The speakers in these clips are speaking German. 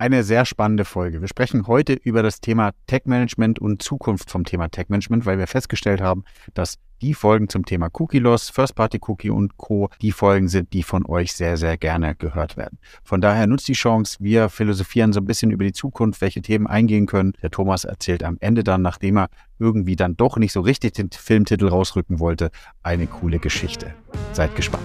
eine sehr spannende Folge. Wir sprechen heute über das Thema Tech-Management und Zukunft vom Thema Tech-Management, weil wir festgestellt haben, dass die Folgen zum Thema Cookie-Loss, First-Party-Cookie und Co. die Folgen sind, die von euch sehr, sehr gerne gehört werden. Von daher nutzt die Chance. Wir philosophieren so ein bisschen über die Zukunft, welche Themen eingehen können. Der Thomas erzählt am Ende dann, nachdem er irgendwie dann doch nicht so richtig den Filmtitel rausrücken wollte, eine coole Geschichte. Seid gespannt.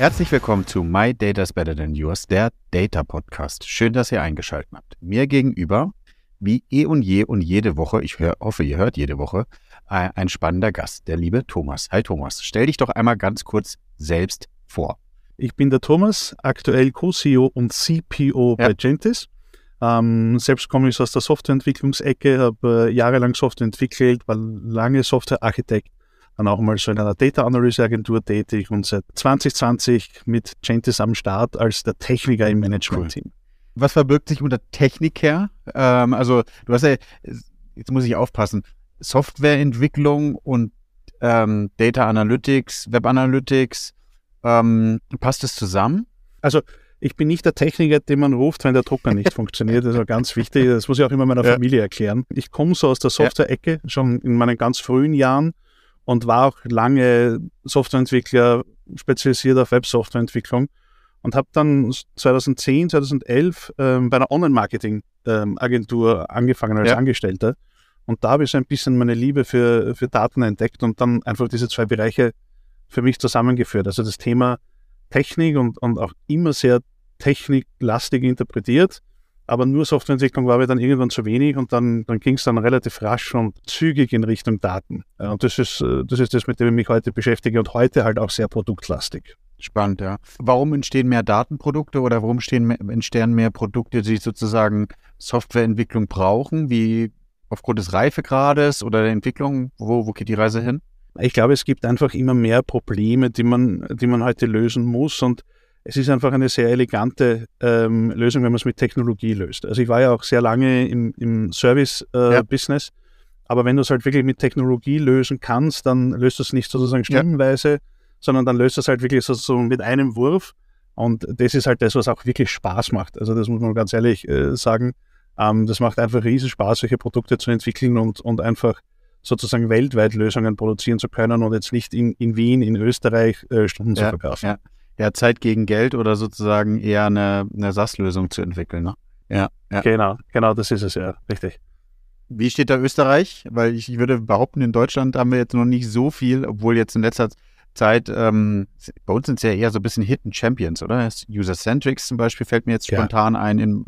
Herzlich willkommen zu My Data is Better Than Yours, der Data Podcast. Schön, dass ihr eingeschaltet habt. Mir gegenüber, wie eh und je und jede Woche, ich hör, hoffe, ihr hört jede Woche, ein spannender Gast, der liebe Thomas. Hi Thomas, stell dich doch einmal ganz kurz selbst vor. Ich bin der Thomas, aktuell Co-CEO und CPO ja. bei Gentis. Ähm, selbst komme ich aus der Softwareentwicklungsecke, habe äh, jahrelang Software entwickelt, war lange Softwarearchitekt dann auch mal so in einer Data Analyse Agentur tätig und seit 2020 mit Gentis am Start als der Techniker im Management-Team. Cool. Was verbirgt sich unter Techniker? Ähm, also du hast ja, jetzt muss ich aufpassen, Softwareentwicklung und ähm, Data Analytics, Web Analytics, ähm, passt das zusammen? Also ich bin nicht der Techniker, den man ruft, wenn der Drucker nicht funktioniert. Das ist ganz wichtig. Das muss ich auch immer meiner ja. Familie erklären. Ich komme so aus der Software-Ecke, schon in meinen ganz frühen Jahren und war auch lange Softwareentwickler, spezialisiert auf Web-Softwareentwicklung und habe dann 2010, 2011 ähm, bei einer Online-Marketing-Agentur ähm, angefangen als ja. Angestellter. Und da habe ich so ein bisschen meine Liebe für, für Daten entdeckt und dann einfach diese zwei Bereiche für mich zusammengeführt. Also das Thema Technik und, und auch immer sehr techniklastig interpretiert aber nur Softwareentwicklung war mir dann irgendwann zu wenig und dann, dann ging es dann relativ rasch und zügig in Richtung Daten. Und das ist, äh, das ist das, mit dem ich mich heute beschäftige und heute halt auch sehr produktlastig. Spannend, ja. Warum entstehen mehr Datenprodukte oder warum entstehen, entstehen mehr Produkte, die sozusagen Softwareentwicklung brauchen, wie aufgrund des Reifegrades oder der Entwicklung? Wo, wo geht die Reise hin? Ich glaube, es gibt einfach immer mehr Probleme, die man, die man heute lösen muss und es ist einfach eine sehr elegante ähm, Lösung, wenn man es mit Technologie löst. Also ich war ja auch sehr lange im, im Service-Business, äh, ja. aber wenn du es halt wirklich mit Technologie lösen kannst, dann löst du es nicht sozusagen stundenweise, ja. sondern dann löst du es halt wirklich sozusagen mit einem Wurf. Und das ist halt das, was auch wirklich Spaß macht. Also das muss man ganz ehrlich äh, sagen. Ähm, das macht einfach riesen Spaß, solche Produkte zu entwickeln und, und einfach sozusagen weltweit Lösungen produzieren zu können und jetzt nicht in, in Wien, in Österreich äh, Stunden ja, zu verkaufen. Ja ja, Zeit gegen Geld oder sozusagen eher eine, eine SAS-Lösung zu entwickeln. Ne? Ja, ja. Genau, genau, das ist es ja, richtig. Wie steht da Österreich? Weil ich, ich würde behaupten, in Deutschland haben wir jetzt noch nicht so viel, obwohl jetzt in letzter Zeit, ähm, bei uns sind es ja eher so ein bisschen Hidden Champions, oder? User-Centrics zum Beispiel fällt mir jetzt spontan ja. ein im,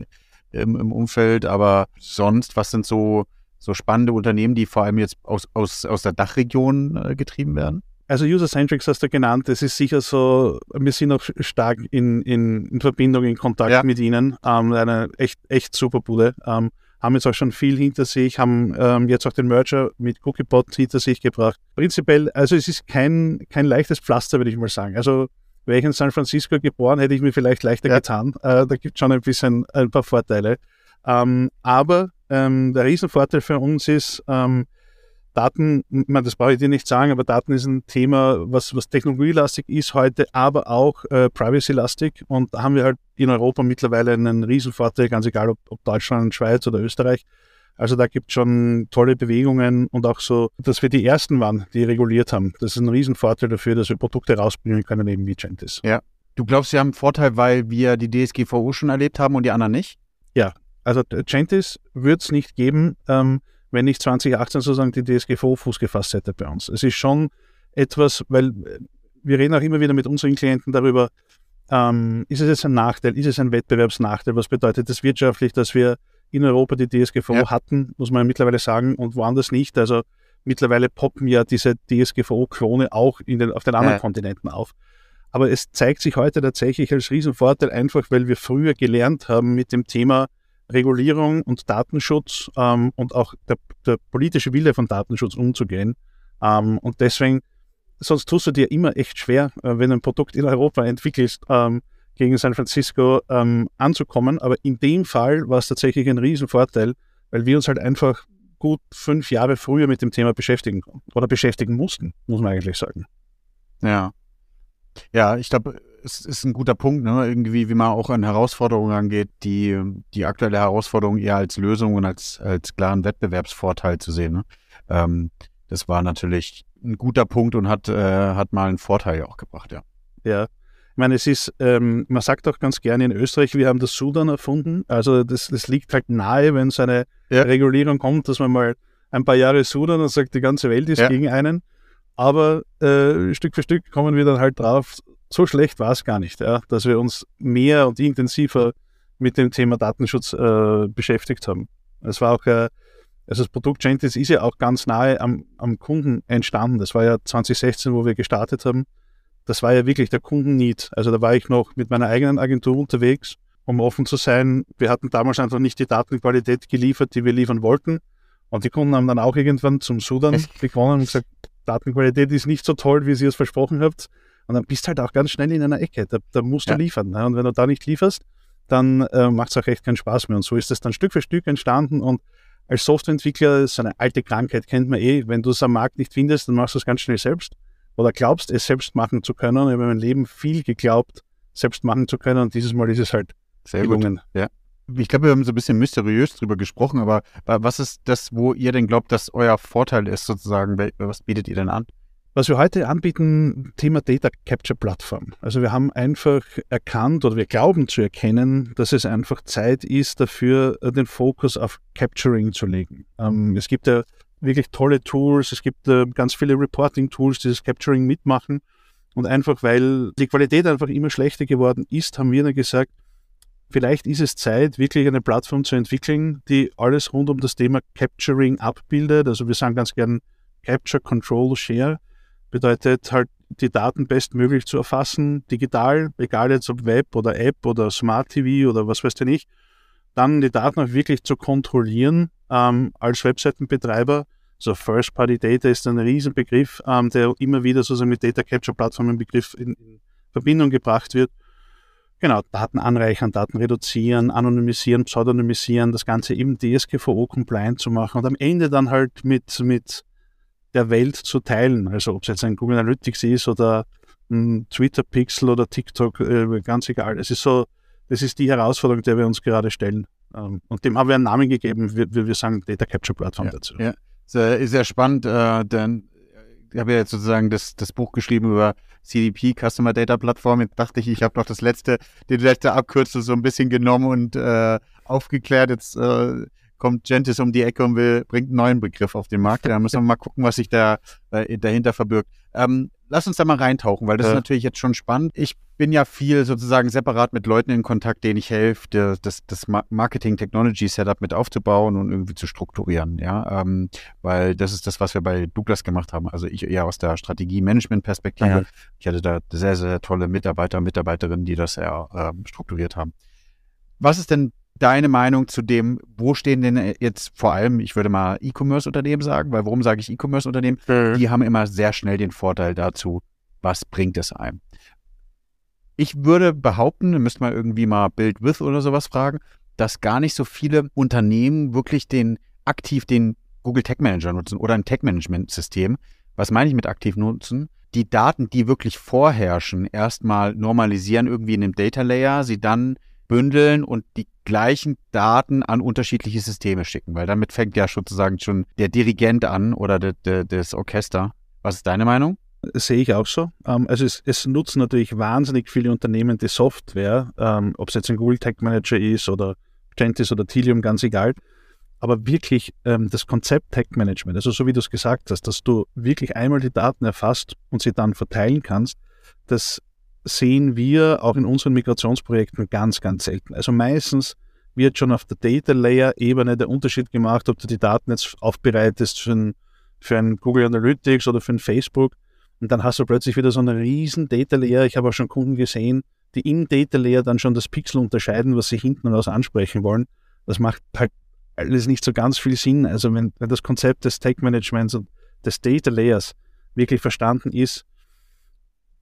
im, im, Umfeld, aber sonst, was sind so, so spannende Unternehmen, die vor allem jetzt aus, aus, aus der Dachregion äh, getrieben werden? Also User-Centrics hast du genannt, das ist sicher so, wir sind auch stark in, in, in Verbindung, in Kontakt ja. mit ihnen. Ähm, eine echt, echt super Bude. Ähm, haben jetzt auch schon viel hinter sich, haben ähm, jetzt auch den Merger mit Cookiebot hinter sich gebracht. Prinzipiell, also es ist kein, kein leichtes Pflaster, würde ich mal sagen. Also wäre ich in San Francisco geboren, hätte ich mir vielleicht leichter ja. getan. Äh, da gibt es schon ein bisschen ein paar Vorteile. Ähm, aber ähm, der Riesenvorteil für uns ist, ähm, Daten, man, das brauche ich dir nicht sagen, aber Daten ist ein Thema, was, was technologielastig ist heute, aber auch äh, privacy-lastig. Und da haben wir halt in Europa mittlerweile einen Riesenvorteil, ganz egal ob, ob Deutschland, Schweiz oder Österreich. Also da gibt es schon tolle Bewegungen und auch so, dass wir die Ersten waren, die reguliert haben. Das ist ein Riesenvorteil dafür, dass wir Produkte rausbringen können, eben wie Gentis. Ja. Du glaubst, sie haben einen Vorteil, weil wir die DSGVO schon erlebt haben und die anderen nicht? Ja, also Gentis wird es nicht geben. Ähm, wenn nicht 2018 sozusagen die DSGVO Fuß gefasst hätte bei uns. Es ist schon etwas, weil wir reden auch immer wieder mit unseren Klienten darüber, ähm, ist es jetzt ein Nachteil, ist es ein Wettbewerbsnachteil, was bedeutet das wirtschaftlich, dass wir in Europa die DSGVO ja. hatten, muss man mittlerweile sagen, und woanders nicht. Also mittlerweile poppen ja diese DSGVO-Klone auch den, auf den anderen ja. Kontinenten auf. Aber es zeigt sich heute tatsächlich als Riesenvorteil, einfach weil wir früher gelernt haben, mit dem Thema Regulierung und Datenschutz ähm, und auch der, der, politische Wille von Datenschutz umzugehen. Ähm, und deswegen, sonst tust du dir immer echt schwer, äh, wenn du ein Produkt in Europa entwickelst, ähm, gegen San Francisco ähm, anzukommen. Aber in dem Fall war es tatsächlich ein Riesenvorteil, weil wir uns halt einfach gut fünf Jahre früher mit dem Thema beschäftigen oder beschäftigen mussten, muss man eigentlich sagen. Ja. Ja, ich glaube, es ist ein guter Punkt, ne? irgendwie, wie man auch an Herausforderungen angeht, die, die aktuelle Herausforderung eher als Lösung und als, als klaren Wettbewerbsvorteil zu sehen. Ne? Ähm, das war natürlich ein guter Punkt und hat, äh, hat mal einen Vorteil auch gebracht, ja. Ja, ich meine, es ist, ähm, man sagt auch ganz gerne in Österreich, wir haben das Sudan erfunden. Also das, das liegt halt nahe, wenn so eine ja. Regulierung kommt, dass man mal ein paar Jahre Sudan und sagt, die ganze Welt ist ja. gegen einen. Aber äh, Stück für Stück kommen wir dann halt drauf, so schlecht war es gar nicht, ja, dass wir uns mehr und intensiver mit dem Thema Datenschutz äh, beschäftigt haben. Es war auch, äh, also das Produkt Gentis ist ja auch ganz nahe am, am Kunden entstanden. Das war ja 2016, wo wir gestartet haben das war ja wirklich der Kundennied. Also da war ich noch mit meiner eigenen Agentur unterwegs, um offen zu sein. Wir hatten damals einfach nicht die Datenqualität geliefert, die wir liefern wollten. Und die Kunden haben dann auch irgendwann zum Sudan begonnen und gesagt, Datenqualität ist nicht so toll, wie ihr es versprochen habt. Und dann bist du halt auch ganz schnell in einer Ecke. Da, da musst du ja. liefern. Ne? Und wenn du da nicht lieferst, dann äh, macht es auch echt keinen Spaß mehr. Und so ist es dann Stück für Stück entstanden. Und als Softwareentwickler ist eine alte Krankheit, kennt man eh. Wenn du es am Markt nicht findest, dann machst du es ganz schnell selbst oder glaubst, es selbst machen zu können. Ich habe mein Leben viel geglaubt, selbst machen zu können und dieses Mal ist es halt Sehr gelungen. Gut. Ja. Ich glaube, wir haben so ein bisschen mysteriös drüber gesprochen, aber was ist das, wo ihr denn glaubt, dass euer Vorteil ist sozusagen? Was bietet ihr denn an? Was wir heute anbieten, Thema Data Capture Plattform. Also wir haben einfach erkannt oder wir glauben zu erkennen, dass es einfach Zeit ist, dafür den Fokus auf Capturing zu legen. Ähm, es gibt ja wirklich tolle Tools. Es gibt äh, ganz viele Reporting-Tools, die das Capturing mitmachen. Und einfach, weil die Qualität einfach immer schlechter geworden ist, haben wir dann gesagt, vielleicht ist es Zeit, wirklich eine Plattform zu entwickeln, die alles rund um das Thema Capturing abbildet. Also wir sagen ganz gern Capture, Control, Share. Bedeutet halt, die Daten bestmöglich zu erfassen, digital, egal jetzt ob Web oder App oder Smart TV oder was weiß du nicht. Dann die Daten auch wirklich zu kontrollieren ähm, als Webseitenbetreiber. So First-Party-Data ist ein Riesenbegriff, ähm, der immer wieder sozusagen mit Data Capture-Plattformen Begriff in, in Verbindung gebracht wird. Genau, Daten anreichern, Daten reduzieren, anonymisieren, pseudonymisieren, das Ganze eben DSGVO-compliant zu machen und am Ende dann halt mit, mit der Welt zu teilen. Also ob es jetzt ein Google Analytics ist oder ein Twitter Pixel oder TikTok, äh, ganz egal. Es ist so, das ist die Herausforderung, der wir uns gerade stellen. Ähm, und dem haben wir einen Namen gegeben, wir, wir sagen Data Capture Plattform ja, dazu. Ja, sehr, ist sehr spannend, äh, denn ich habe ja jetzt sozusagen das, das Buch geschrieben über CDP, Customer Data Plattform. Jetzt dachte ich, ich habe noch das letzte, die letzte Abkürzung so ein bisschen genommen und äh, aufgeklärt. Jetzt äh, kommt Gentis um die Ecke und will, bringt einen neuen Begriff auf den Markt. Da müssen wir mal gucken, was sich da äh, dahinter verbirgt. Ähm, lass uns da mal reintauchen, weil das ja. ist natürlich jetzt schon spannend. Ich bin ja viel sozusagen separat mit Leuten in Kontakt, denen ich helfe, das, das Marketing Technology Setup mit aufzubauen und irgendwie zu strukturieren, ja, ähm, weil das ist das, was wir bei Douglas gemacht haben. Also ich eher aus der Strategie-Management-Perspektive. Ja. Ich hatte da sehr, sehr tolle Mitarbeiter und Mitarbeiterinnen, die das sehr äh, strukturiert haben. Was ist denn deine Meinung zu dem, wo stehen denn jetzt vor allem, ich würde mal E-Commerce-Unternehmen sagen, weil warum sage ich E-Commerce-Unternehmen? Mhm. Die haben immer sehr schnell den Vorteil dazu, was bringt es einem. Ich würde behaupten, müsste mal irgendwie mal Build With oder sowas fragen, dass gar nicht so viele Unternehmen wirklich den aktiv den Google Tech Manager nutzen oder ein Tech Management System. Was meine ich mit aktiv nutzen? Die Daten, die wirklich vorherrschen, erstmal normalisieren irgendwie in einem Data Layer, sie dann bündeln und die gleichen Daten an unterschiedliche Systeme schicken, weil damit fängt ja sozusagen schon der Dirigent an oder de, de, das Orchester. Was ist deine Meinung? sehe ich auch so. Ähm, also es, es, nutzen natürlich wahnsinnig viele Unternehmen die Software, ähm, ob es jetzt ein Google Tech Manager ist oder Gentis oder Tilium, ganz egal. Aber wirklich ähm, das Konzept Tech Management, also so wie du es gesagt hast, dass du wirklich einmal die Daten erfasst und sie dann verteilen kannst, das sehen wir auch in unseren Migrationsprojekten ganz, ganz selten. Also meistens wird schon auf der Data Layer Ebene der Unterschied gemacht, ob du die Daten jetzt aufbereitest für ein, für ein Google Analytics oder für ein Facebook Und dann hast du plötzlich wieder so einen riesen Data Layer. Ich habe auch schon Kunden gesehen, die im Data Layer dann schon das Pixel unterscheiden, was sie hinten raus ansprechen wollen. Das macht halt alles nicht so ganz viel Sinn. Also wenn, wenn das Konzept des Tech Managements und des Data Layers wirklich verstanden ist,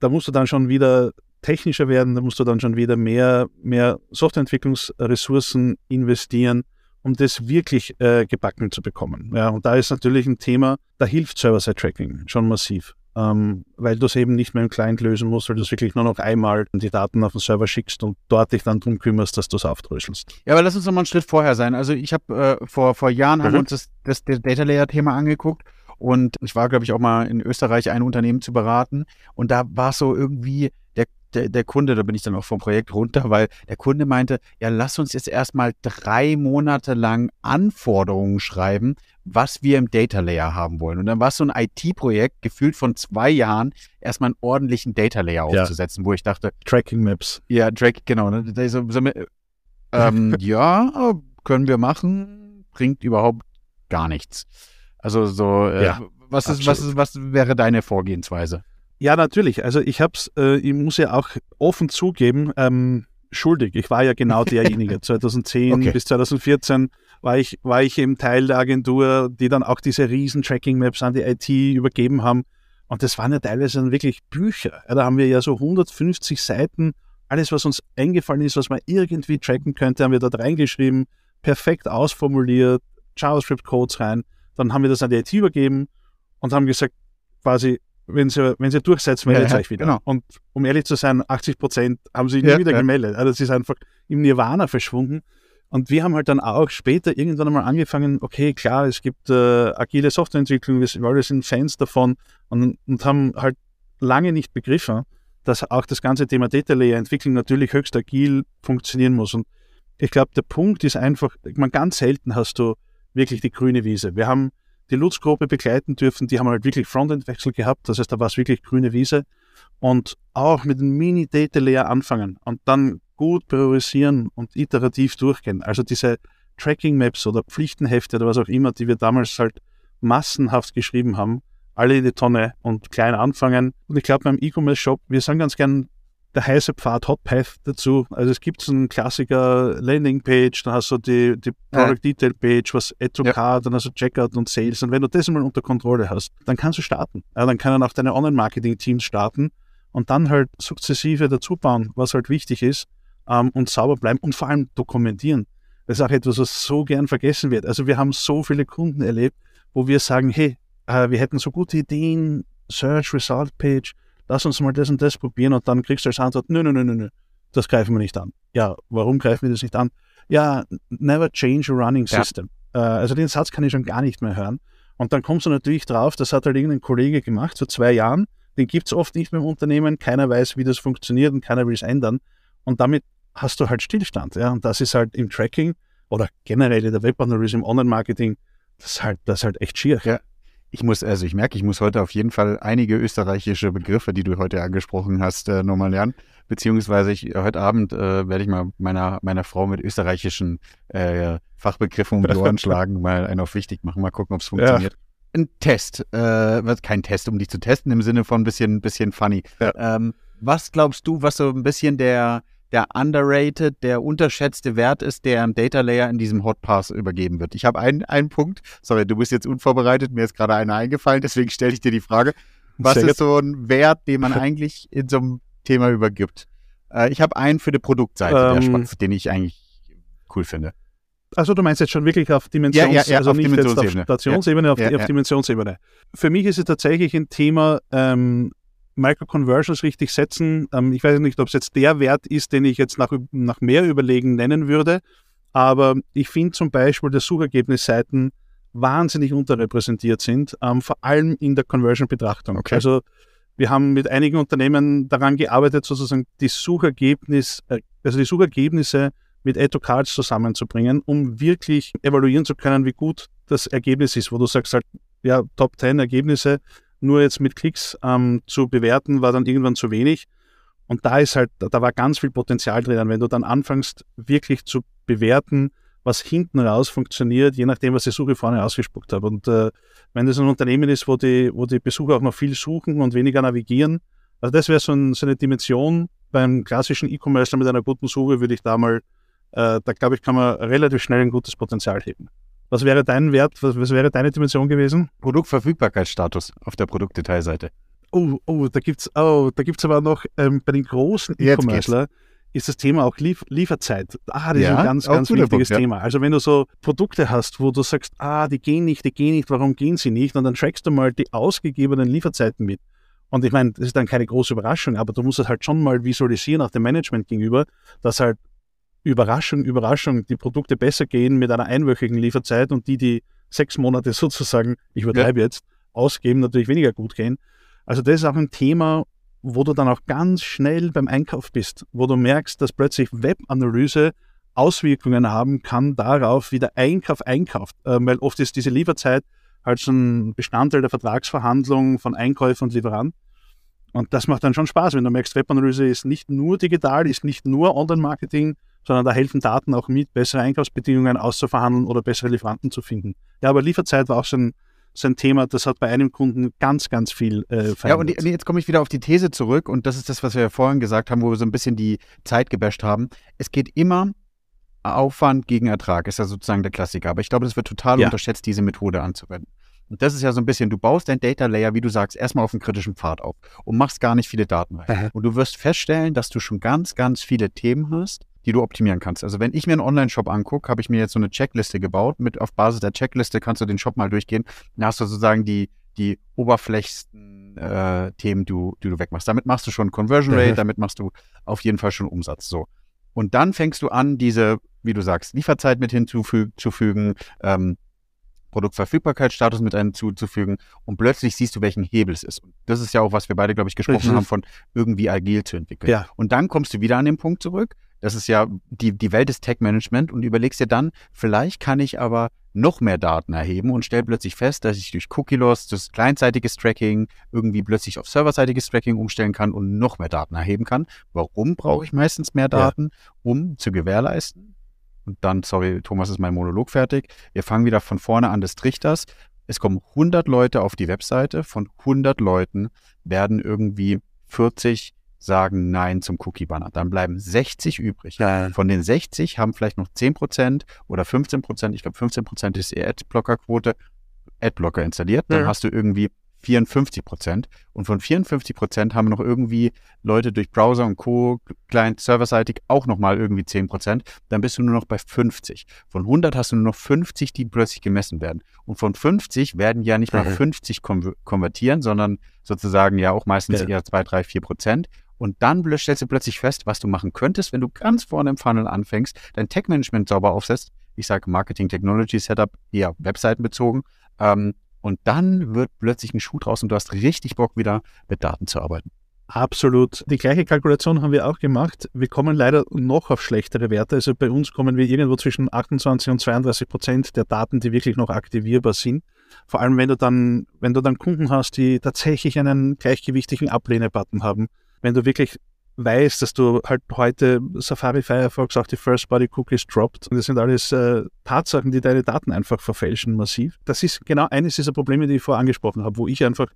da musst du dann schon wieder technischer werden, da musst du dann schon wieder mehr, mehr Softwareentwicklungsressourcen investieren, um das wirklich äh, gebacken zu bekommen. Ja, und da ist natürlich ein Thema, da hilft Server-Side-Tracking schon massiv ähm, weil du es eben nicht mehr im Client lösen musst, weil du es wirklich nur noch einmal die Daten auf den Server schickst und dort dich dann darum kümmerst, dass du es aufdröselst. Ja, aber lass uns noch mal einen Schritt vorher sein. Also ich habe äh, vor, vor Jahren mhm. haben wir uns das, das, das Data Layer Thema angeguckt und ich war, glaube ich, auch mal in Österreich ein Unternehmen zu beraten und da war es so irgendwie, der, der, der Kunde, da bin ich dann auch vom Projekt runter, weil der Kunde meinte, ja, lass uns jetzt erstmal drei Monate lang Anforderungen schreiben, was wir im Data Layer haben wollen. Und dann war es so ein IT-Projekt, gefühlt von zwei Jahren, erstmal einen ordentlichen Data Layer ja. aufzusetzen, wo ich dachte. Tracking Maps. Ja, Track, genau. Ne? So, so, ähm, ja, können wir machen, bringt überhaupt gar nichts. Also so, äh, ja, was ist, was ist, was wäre deine Vorgehensweise? Ja, natürlich. Also ich hab's, äh, ich muss ja auch offen zugeben, ähm, schuldig. Ich war ja genau derjenige. 2010 okay. bis 2014 war ich, war ich eben Teil der Agentur, die dann auch diese riesen Tracking-Maps an die IT übergeben haben. Und das waren ja teilweise dann wirklich Bücher. Ja, da haben wir ja so 150 Seiten. Alles, was uns eingefallen ist, was man irgendwie tracken könnte, haben wir dort reingeschrieben, perfekt ausformuliert, JavaScript-Codes rein. Dann haben wir das an die IT übergeben und haben gesagt, quasi, wenn sie, wenn sie durchsetzt, meldet ja, euch wieder. Genau. Und um ehrlich zu sein, 80 Prozent haben sich nie ja, wieder ja. gemeldet. Also das ist einfach im Nirvana verschwunden. Und wir haben halt dann auch später irgendwann einmal angefangen, okay, klar, es gibt äh, agile Softwareentwicklung, wir, wir sind Fans davon und, und haben halt lange nicht begriffen, dass auch das ganze Thema Data Layer Entwicklung natürlich höchst agil funktionieren muss. Und ich glaube, der Punkt ist einfach, ich meine, ganz selten hast du wirklich die grüne Wiese. Wir haben die Lutz-Gruppe begleiten dürfen, die haben halt wirklich Frontend-Wechsel gehabt, das heißt, da war es wirklich grüne Wiese. Und auch mit einem Mini-Data-Layer anfangen und dann gut priorisieren und iterativ durchgehen. Also diese Tracking-Maps oder Pflichtenhefte oder was auch immer, die wir damals halt massenhaft geschrieben haben, alle in die Tonne und klein anfangen. Und ich glaube, beim E-Commerce-Shop, wir sagen ganz gern der heiße Pfad Hot Path dazu. Also es gibt so einen Klassiker Landing-Page, dann hast du die, die Product Detail Page, was Add to Card, dann hast du Checkout und Sales. Und wenn du das einmal unter Kontrolle hast, dann kannst du starten. Ja, dann können auch deine Online-Marketing-Teams starten und dann halt sukzessive dazu bauen, was halt wichtig ist ähm, und sauber bleiben und vor allem dokumentieren. Das ist auch etwas, was so gern vergessen wird. Also wir haben so viele Kunden erlebt, wo wir sagen, hey, äh, wir hätten so gute Ideen, Search Result Page, lass uns mal das und das probieren und dann kriegst du als Antwort, nö, nö, nö, nö, nö, das greifen wir nicht an. Ja, warum greifen wir das nicht an? Ja, never change a running system. Ja. Äh, also den Satz kann ich schon gar nicht mehr hören. Und dann kommst du natürlich drauf, das hat halt irgendein Kollege gemacht, vor zwei Jahren, den gibt es oft nicht mehr im Unternehmen, keiner weiß, wie das funktioniert und keiner will es ändern. Und damit hast du halt Stillstand. Ja? Und das ist halt im Tracking oder generell in der Webanalyse, im Online-Marketing, das ist halt, das ist halt echt schier. Ja. Ich muss, also ich merke, ich muss heute auf jeden Fall einige österreichische Begriffe, die du heute angesprochen hast, äh, nochmal lernen. Beziehungsweise ich, heute Abend äh, werde ich mal meiner, meiner Frau mit österreichischen äh, Fachbegriffen um die Ohren schlagen, mal einen auf wichtig machen, mal gucken, ob es funktioniert. Ja. Ein Test, äh, kein Test, um dich zu testen, im Sinne von ein bisschen, bisschen funny. Ja. Ähm, was glaubst du, was so ein bisschen der, der underrated, der unterschätzte Wert ist, der im Data Layer in diesem Hot Pass übergeben wird. Ich habe einen, einen Punkt, sorry, du bist jetzt unvorbereitet, mir ist gerade einer eingefallen, deswegen stelle ich dir die Frage, was Sehr ist so ein Wert, den man eigentlich in so einem Thema übergibt? Äh, ich habe einen für die Produktseite, ähm, der, den ich eigentlich cool finde. Also du meinst jetzt schon wirklich auf Dimensions, ja, ja, ja, also auf nicht Dimensionsebene. auf Stationsebene, auf, auf Dimensionsebene. Für mich ist es tatsächlich ein Thema, ähm, Microconversions richtig setzen. Ähm, ich weiß nicht, ob es jetzt der Wert ist, den ich jetzt nach, nach mehr Überlegen nennen würde, aber ich finde zum Beispiel, dass Suchergebnisseiten wahnsinnig unterrepräsentiert sind, ähm, vor allem in der Conversion-Betrachtung. Okay. Also wir haben mit einigen Unternehmen daran gearbeitet, sozusagen die Suchergebnis, äh, also die Suchergebnisse mit Add Cards zusammenzubringen, um wirklich evaluieren zu können, wie gut das Ergebnis ist, wo du sagst halt, ja, Top 10 Ergebnisse, nur jetzt mit Klicks ähm, zu bewerten, war dann irgendwann zu wenig. Und da ist halt, da war ganz viel Potenzial drin. Wenn du dann anfängst, wirklich zu bewerten, was hinten raus funktioniert, je nachdem, was die Suche vorne ausgespuckt hat. Und äh, wenn das ein Unternehmen ist, wo die, wo die Besucher auch noch viel suchen und weniger navigieren, also das wäre so, ein, so, eine Dimension beim klassischen E-Commerce mit einer guten Suche, würde ich da mal, äh, da glaube ich, kann man relativ schnell ein gutes Potenzial heben. Was wäre dein Wert, was, was wäre deine Dimension gewesen? Produktverfügbarkeitsstatus auf der Produktdetailseite. Oh, oh, da gibt's, oh, da gibt's aber noch ähm, bei den großen E-Commercer ist das Thema auch Lief Lieferzeit. Ah, das ja, ist ein ganz, ganz wichtiges Punkt, ja. Thema. Also wenn du so Produkte hast, wo du sagst, ah, die gehen nicht, die gehen nicht, warum gehen sie nicht? Und dann trackst du mal die ausgegebenen Lieferzeiten mit. Und ich meine, das ist dann keine große Überraschung, aber du musst es halt schon mal visualisieren auch dem Management gegenüber, dass halt Überraschung, Überraschung, die Produkte besser gehen mit einer einwöchigen Lieferzeit und die, die sechs Monate sozusagen, ich übertreibe ja. jetzt, ausgeben, natürlich weniger gut gehen. Also das ist auch ein Thema, wo du dann auch ganz schnell beim Einkauf bist, wo du merkst, dass plötzlich Webanalyse Auswirkungen haben kann darauf, wie der Einkauf einkauft. Äh, weil oft ist diese Lieferzeit halt so ein Bestandteil der Vertragsverhandlung von Einkäufer und Lieferant. Und das macht dann schon Spaß, wenn du merkst, Webanalyse ist nicht nur digital, ist nicht nur Online-Marketing, sondern da helfen Daten auch mit, bessere Einkaufsbedingungen auszuverhandeln oder bessere Lieferanten zu finden. Ja, aber Lieferzeit war auch so ein so ein Thema, das hat bei einem Kunden ganz, ganz viel äh, verändert. Ja, und jetzt komme ich wieder auf die These zurück und das ist das, was wir ja vorhin gesagt haben, wo wir so ein bisschen die Zeit gebasht haben. Es geht immer Aufwand gegen Ertrag, ist ja sozusagen der Klassiker. Aber ich glaube, das wird total ja. unterschätzt, diese Methode anzuwenden. Und das ist ja so ein bisschen, du baust dein Data Layer, wie du sagst, erstmal auf einen kritischen Pfad auf und machst gar nicht viele Daten rein. Und du wirst feststellen, dass du schon ganz, ganz viele Themen hast, die du optimieren kannst. Also wenn ich mir einen Online-Shop angucke, habe ich mir jetzt so eine Checkliste gebaut. Mit auf Basis der Checkliste kannst du den Shop mal durchgehen. Dann hast du sozusagen die, die oberflächsten äh, Themen, die du, die du wegmachst. Damit machst du schon Conversion Rate, mhm. damit machst du auf jeden Fall schon Umsatz. So. Und dann fängst du an, diese, wie du sagst, Lieferzeit mit hinzuzufügen, ähm, Produktverfügbarkeitsstatus mit hinzuzufügen und plötzlich siehst du, welchen Hebel es ist. Und das ist ja auch, was wir beide, glaube ich, gesprochen Richtig. haben, von irgendwie agil zu entwickeln. Ja. Und dann kommst du wieder an den Punkt zurück, das ist ja die, die Welt des Tech-Management und überlegst dir dann, vielleicht kann ich aber noch mehr Daten erheben und stell plötzlich fest, dass ich durch Cookie-Loss, das kleinseitiges Tracking irgendwie plötzlich auf serverseitiges Tracking umstellen kann und noch mehr Daten erheben kann. Warum brauche ich meistens mehr Daten? Ja. Um zu gewährleisten. Und dann, sorry, Thomas ist mein Monolog fertig. Wir fangen wieder von vorne an des Trichters. Es kommen 100 Leute auf die Webseite. Von 100 Leuten werden irgendwie 40 sagen Nein zum Cookie-Banner. Dann bleiben 60 übrig. Ja. Von den 60 haben vielleicht noch 10% oder 15%, ich glaube 15% ist die Adblocker-Quote, Adblocker installiert. Dann ja. hast du irgendwie 54 Prozent. Und von 54 Prozent haben noch irgendwie Leute durch Browser und Co. Client serverseitig auch nochmal irgendwie 10 Prozent. Dann bist du nur noch bei 50. Von 100 hast du nur noch 50, die plötzlich gemessen werden. Und von 50 werden ja nicht mal mhm. 50 konvertieren, sondern sozusagen ja auch meistens ja. eher 2, 3, 4 Prozent. Und dann stellst du plötzlich fest, was du machen könntest, wenn du ganz vorne im Funnel anfängst, dein Tech-Management sauber aufsetzt. Ich sage Marketing Technology Setup, eher Webseiten Ähm, und dann wird plötzlich ein Schuh draus und du hast richtig Bock, wieder mit Daten zu arbeiten. Absolut. Die gleiche Kalkulation haben wir auch gemacht. Wir kommen leider noch auf schlechtere Werte. Also bei uns kommen wir irgendwo zwischen 28 und 32 Prozent der Daten, die wirklich noch aktivierbar sind. Vor allem, wenn du dann, wenn du dann Kunden hast, die tatsächlich einen gleichgewichtigen Ablehne-Button haben wenn du wirklich weißt, dass du halt heute Safari, Firefox auch die First-Body-Cookies droppt. Und das sind alles äh, Tatsachen, die deine Daten einfach verfälschen massiv. Das ist genau eines dieser Probleme, die ich vorher angesprochen habe, wo ich einfach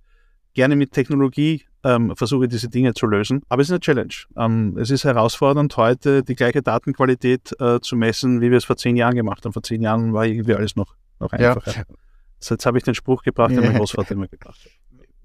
gerne mit Technologie ähm, versuche, diese Dinge zu lösen. Aber es ist eine Challenge. Ähm, es ist herausfordernd, heute die gleiche Datenqualität äh, zu messen, wie wir es vor zehn Jahren gemacht haben. Vor zehn Jahren war irgendwie alles noch, noch einfacher. Ja. Jetzt habe ich den Spruch gebracht, den mein Großvater immer gebracht hat.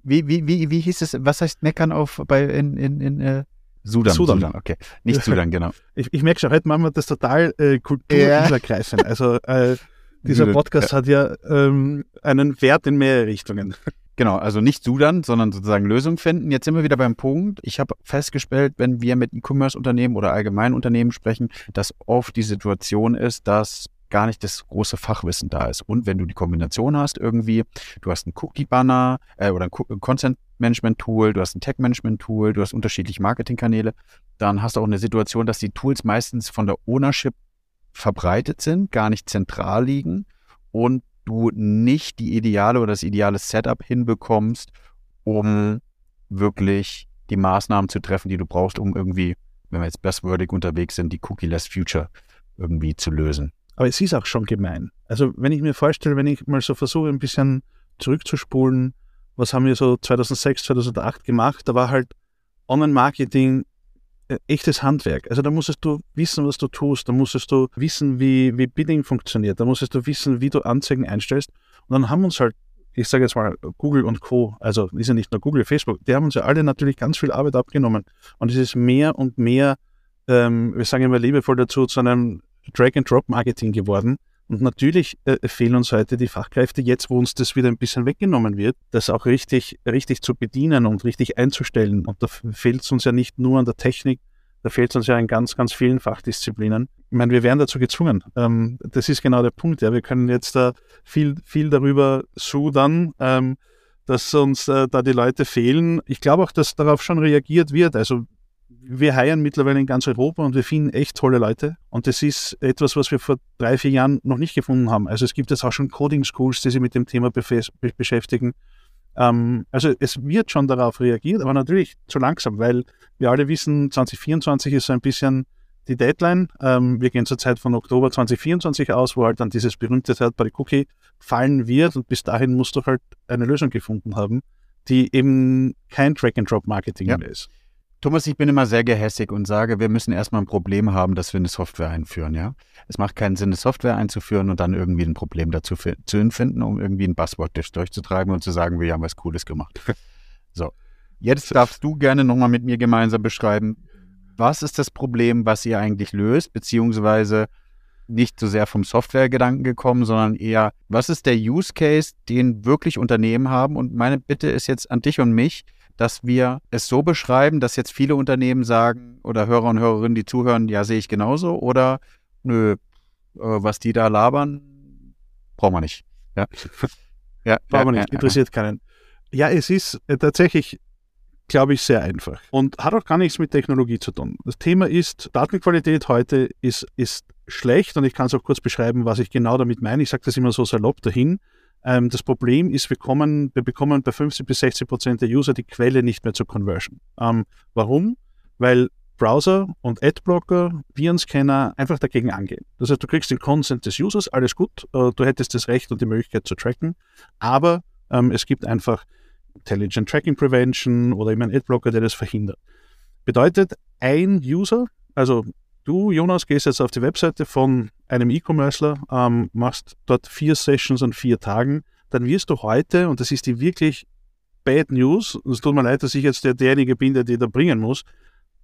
Wie, wie, wie, wie hieß es, was heißt meckern auf bei in, in, in äh, Sudan, Sudan. Sudan, okay. Nicht Sudan, genau. Ich, ich merke schon, heute machen wir das total äh, kulturübergreifend. Ja. Also äh, dieser Podcast ja. hat ja ähm, einen Wert in mehrere Richtungen. Genau, also nicht Sudan, sondern sozusagen Lösung finden. Jetzt sind wir wieder beim Punkt. Ich habe festgestellt, wenn wir mit E-Commerce-Unternehmen oder allgemeinen Unternehmen sprechen, dass oft die Situation ist, dass gar nicht das große Fachwissen da ist. Und wenn du die Kombination hast, irgendwie, du hast ein Cookie-Banner äh, oder ein Content-Management-Tool, du hast ein Tech-Management-Tool, du hast unterschiedliche Marketingkanäle, dann hast du auch eine Situation, dass die Tools meistens von der Ownership verbreitet sind, gar nicht zentral liegen und du nicht die ideale oder das ideale Setup hinbekommst, um wirklich die Maßnahmen zu treffen, die du brauchst, um irgendwie, wenn wir jetzt bestwordig unterwegs sind, die Cookie-less Future irgendwie zu lösen. Aber es ist auch schon gemein. Also wenn ich mir vorstelle, wenn ich mal so versuche, ein bisschen zurückzuspulen, was haben wir so 2006, 2008 gemacht, da war halt Online-Marketing äh, echtes Handwerk. Also da musstest du wissen, was du tust, da musstest du wissen, wie, wie Bidding funktioniert, da musstest du wissen, wie du Anzeigen einstellst. Und dann haben uns halt, ich sage jetzt mal, Google und Co., also ist ja nicht nur Google, Facebook, die haben uns ja alle natürlich ganz viel Arbeit abgenommen. Und es ist mehr und mehr, ähm, wir sagen immer liebevoll dazu, zu einem Drag-and-Drop-Marketing geworden. Und natürlich äh, fehlen uns heute die Fachkräfte, jetzt wo uns das wieder ein bisschen weggenommen wird, das auch richtig, richtig zu bedienen und richtig einzustellen. Und da fehlt es uns ja nicht nur an der Technik, da fehlt es uns ja in ganz, ganz vielen Fachdisziplinen. Ich meine, wir werden dazu gezwungen. Ähm, das ist genau der Punkt. Ja. Wir können jetzt da viel, viel darüber sudern, ähm, dass uns äh, da die Leute fehlen. Ich glaube auch, dass darauf schon reagiert wird. Also wir heiern mittlerweile in ganz Europa und wir finden echt tolle Leute. Und das ist etwas, was wir vor drei, vier Jahren noch nicht gefunden haben. Also es gibt jetzt auch schon Coding-Schools, die sich mit dem Thema beschäftigen. Ähm, also es wird schon darauf reagiert, aber natürlich zu langsam, weil wir alle wissen, 2024 ist so ein bisschen die Deadline. Ähm, wir gehen zurzeit von Oktober 2024 aus, wo halt dann dieses berühmte Third-Party-Cookie fallen wird und bis dahin musst du halt eine Lösung gefunden haben, die eben kein Track-and-Drop-Marketing ja. mehr ist. Thomas, ich bin immer sehr gehässig und sage, wir müssen erstmal ein Problem haben, dass wir eine Software einführen, ja. Es macht keinen Sinn, eine Software einzuführen und dann irgendwie ein Problem dazu zu empfinden, um irgendwie ein Buzzword durchzutreiben und zu sagen, wir haben was Cooles gemacht. so. Jetzt darfst du gerne nochmal mit mir gemeinsam beschreiben, was ist das Problem, was ihr eigentlich löst, beziehungsweise nicht so sehr vom Softwaregedanken gekommen, sondern eher, was ist der Use Case, den wirklich Unternehmen haben? Und meine Bitte ist jetzt an dich und mich, dass wir es so beschreiben, dass jetzt viele Unternehmen sagen oder Hörer und Hörerinnen, die zuhören, ja, sehe ich genauso oder nö, äh, was die da labern, brauchen wir nicht. Ja, ja brauchen wir nicht, interessiert keinen. Ja, es ist äh, tatsächlich, glaube ich, sehr einfach und hat auch gar nichts mit Technologie zu tun. Das Thema ist, Datenqualität heute ist, ist schlecht und ich kann es auch kurz beschreiben, was ich genau damit meine. Ich sage das immer so salopp dahin. Ähm, das Problem ist, wir, kommen, wir bekommen bei 50 bis 60 Prozent der User die Quelle nicht mehr zur Conversion. Ähm, warum? Weil Browser und Adblocker, Virenscanner einfach dagegen angehen. Das heißt, du kriegst den Consent des Users, alles gut, äh, du hättest das Recht und die Möglichkeit zu tracken, aber ähm, es gibt einfach Intelligent Tracking Prevention oder eben einen Adblocker, der das verhindert. Bedeutet, ein User, also du, Jonas, gehst jetzt auf die Webseite von einem E-Commercer, ähm, machst dort vier Sessions an vier Tagen, dann wirst du heute, und das ist die wirklich Bad News, es tut mir leid, dass ich jetzt der, derjenige bin, der dir da bringen muss,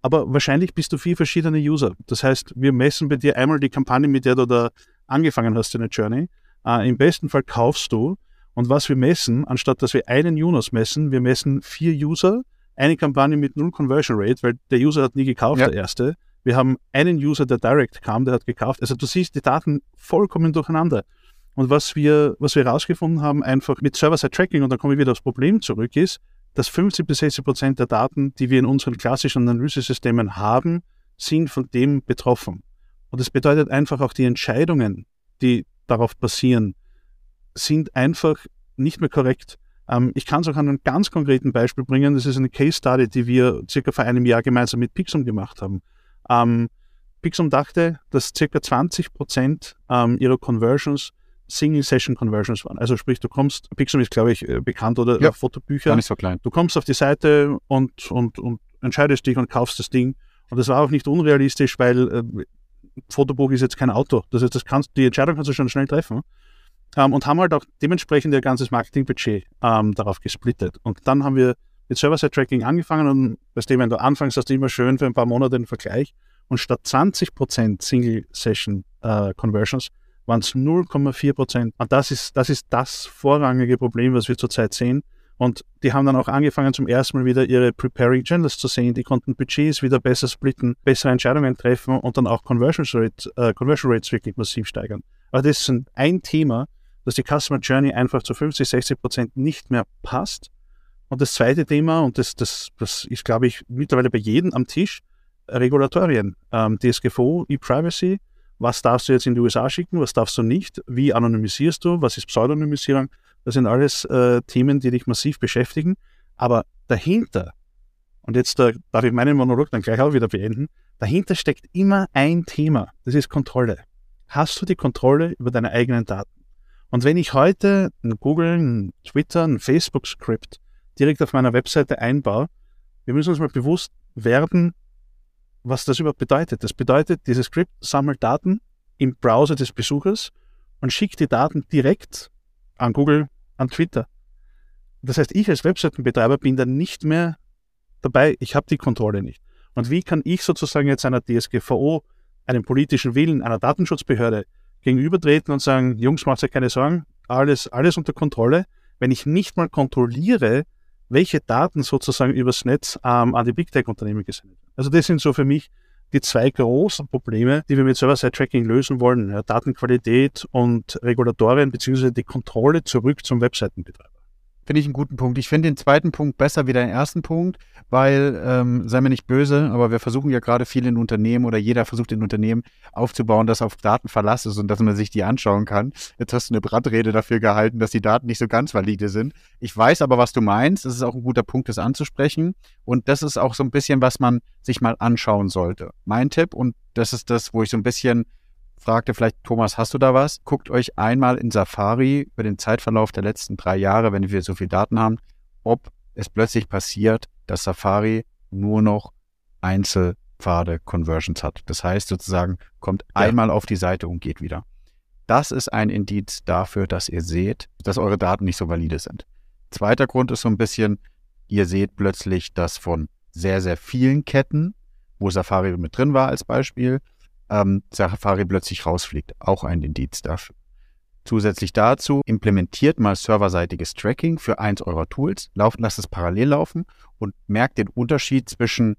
aber wahrscheinlich bist du vier verschiedene User. Das heißt, wir messen bei dir einmal die Kampagne, mit der du da angefangen hast, deine Journey. Äh, Im besten Fall kaufst du. Und was wir messen, anstatt dass wir einen Jonas messen, wir messen vier User, eine Kampagne mit null Conversion Rate, weil der User hat nie gekauft, ja. der erste. Wir haben einen User, der direct kam, der hat gekauft. Also du siehst die Daten vollkommen durcheinander. Und was wir, was wir herausgefunden haben, einfach mit Server-Side-Tracking, und dann komme ich wieder aufs Problem zurück, ist, dass 50 bis 60 Prozent der Daten, die wir in unseren klassischen Analysesystemen haben, sind von dem betroffen. Und das bedeutet einfach auch die Entscheidungen, die darauf basieren, sind einfach nicht mehr korrekt. Ähm, ich kann es auch an einem ganz konkreten Beispiel bringen. Das ist eine Case Study, die wir circa vor einem Jahr gemeinsam mit Pixum gemacht haben. Ähm, Pixum dachte, dass ca. 20 Prozent ähm, ihrer Conversions Single-Session-Conversions waren. Also sprich, du kommst, Pixum ist, glaube ich, äh, bekannt oder ja, Fotobücher. Gar nicht so klein. Du kommst auf die Seite und, und, und entscheidest dich und kaufst das Ding. Und das war auch nicht unrealistisch, weil äh, Fotobuch ist jetzt kein Auto. Das heißt, das kannst, die Entscheidung kannst du schon schnell treffen. Ähm, und haben halt auch dementsprechend ihr ganzes Marketingbudget ähm, darauf gesplittet. Und dann haben wir mit Server-Side-Tracking angefangen und weißt du, wenn du anfängst, hast du immer schön für ein paar Monate den Vergleich. Und statt 20% Single-Session-Conversions äh, waren es 0,4%. Und das ist, das ist das vorrangige Problem, was wir zurzeit sehen. Und die haben dann auch angefangen, zum ersten Mal wieder ihre Preparing Channels zu sehen. Die konnten Budgets wieder besser splitten, bessere Entscheidungen treffen und dann auch Conversion, Rate, äh, Conversion Rates wirklich massiv steigern. Aber das ist ein Thema, dass die Customer Journey einfach zu 50, 60 Prozent nicht mehr passt und das zweite Thema, und das, das, das ist, glaube ich, mittlerweile bei jedem am Tisch, Regulatorien. Ähm, DSGVO, E-Privacy, was darfst du jetzt in die USA schicken, was darfst du nicht, wie anonymisierst du, was ist Pseudonymisierung, das sind alles äh, Themen, die dich massiv beschäftigen. Aber dahinter, und jetzt äh, darf ich meinen Monolog dann gleich auch wieder beenden, dahinter steckt immer ein Thema, das ist Kontrolle. hast du die Kontrolle über deine eigenen Daten. Und wenn ich heute ein Google, ein Twitter, ein Facebook-Skript direkt auf meiner Webseite einbaue, wir müssen uns mal bewusst werden, was das überhaupt bedeutet. Das bedeutet, dieses Skript sammelt Daten im Browser des Besuchers und schickt die Daten direkt an Google, an Twitter. Das heißt, ich als Webseitenbetreiber bin dann nicht mehr dabei, ich habe die Kontrolle nicht. Und wie kann ich sozusagen jetzt einer DSGVO, einem politischen Willen, einer Datenschutzbehörde gegenübertreten und sagen, Jungs, macht euch keine Sorgen, alles, alles unter Kontrolle, wenn ich nicht mal kontrolliere, welche Daten sozusagen übers Netz ähm, an die Big Tech-Unternehmen gesendet werden. Also das sind so für mich die zwei großen Probleme, die wir mit Server-Side-Tracking lösen wollen. Ja, Datenqualität und Regulatorien beziehungsweise die Kontrolle zurück zum Webseitenbetreiber. Finde ich einen guten Punkt. Ich finde den zweiten Punkt besser wie den ersten Punkt, weil, ähm, sei mir nicht böse, aber wir versuchen ja gerade viel in Unternehmen oder jeder versucht in Unternehmen aufzubauen, das auf Daten Verlass ist und dass man sich die anschauen kann. Jetzt hast du eine Brandrede dafür gehalten, dass die Daten nicht so ganz valide sind. Ich weiß aber, was du meinst. Es ist auch ein guter Punkt, das anzusprechen. Und das ist auch so ein bisschen, was man sich mal anschauen sollte. Mein Tipp, und das ist das, wo ich so ein bisschen fragte vielleicht, Thomas, hast du da was? Guckt euch einmal in Safari über den Zeitverlauf der letzten drei Jahre, wenn wir so viel Daten haben, ob es plötzlich passiert, dass Safari nur noch Einzelpfade Conversions hat. Das heißt sozusagen, kommt ja. einmal auf die Seite und geht wieder. Das ist ein Indiz dafür, dass ihr seht, dass eure Daten nicht so valide sind. Zweiter Grund ist so ein bisschen, ihr seht plötzlich, dass von sehr, sehr vielen Ketten, wo Safari mit drin war als Beispiel, ähm, Safari plötzlich rausfliegt. Auch ein Indiz dafür. Zusätzlich dazu implementiert mal serverseitiges Tracking für eins eurer Tools, lauft, lasst es parallel laufen und merkt den Unterschied zwischen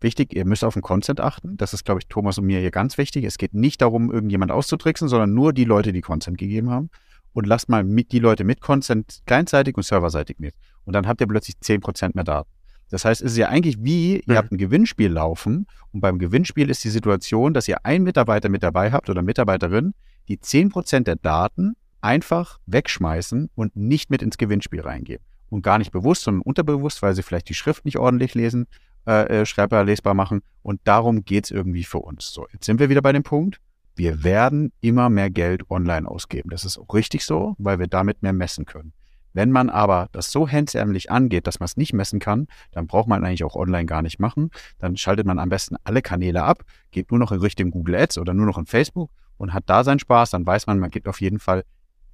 wichtig, ihr müsst auf den Consent achten. Das ist, glaube ich, Thomas und mir hier ganz wichtig. Es geht nicht darum, irgendjemand auszutricksen, sondern nur die Leute, die Consent gegeben haben. Und lasst mal mit, die Leute mit Consent kleinseitig und serverseitig mit. Und dann habt ihr plötzlich 10% mehr Daten. Das heißt, es ist ja eigentlich wie, ihr habt ein Gewinnspiel laufen und beim Gewinnspiel ist die Situation, dass ihr einen Mitarbeiter mit dabei habt oder Mitarbeiterin, die 10% der Daten einfach wegschmeißen und nicht mit ins Gewinnspiel reingeben. Und gar nicht bewusst, sondern unterbewusst, weil sie vielleicht die Schrift nicht ordentlich lesen, äh, äh schreibbar lesbar machen. Und darum geht's irgendwie für uns. So, jetzt sind wir wieder bei dem Punkt. Wir werden immer mehr Geld online ausgeben. Das ist auch richtig so, weil wir damit mehr messen können. Wenn man aber das so hemdsärmlich angeht, dass man es nicht messen kann, dann braucht man eigentlich auch online gar nicht machen. Dann schaltet man am besten alle Kanäle ab, geht nur noch in Richtung Google Ads oder nur noch in Facebook und hat da seinen Spaß. Dann weiß man, man gibt auf jeden Fall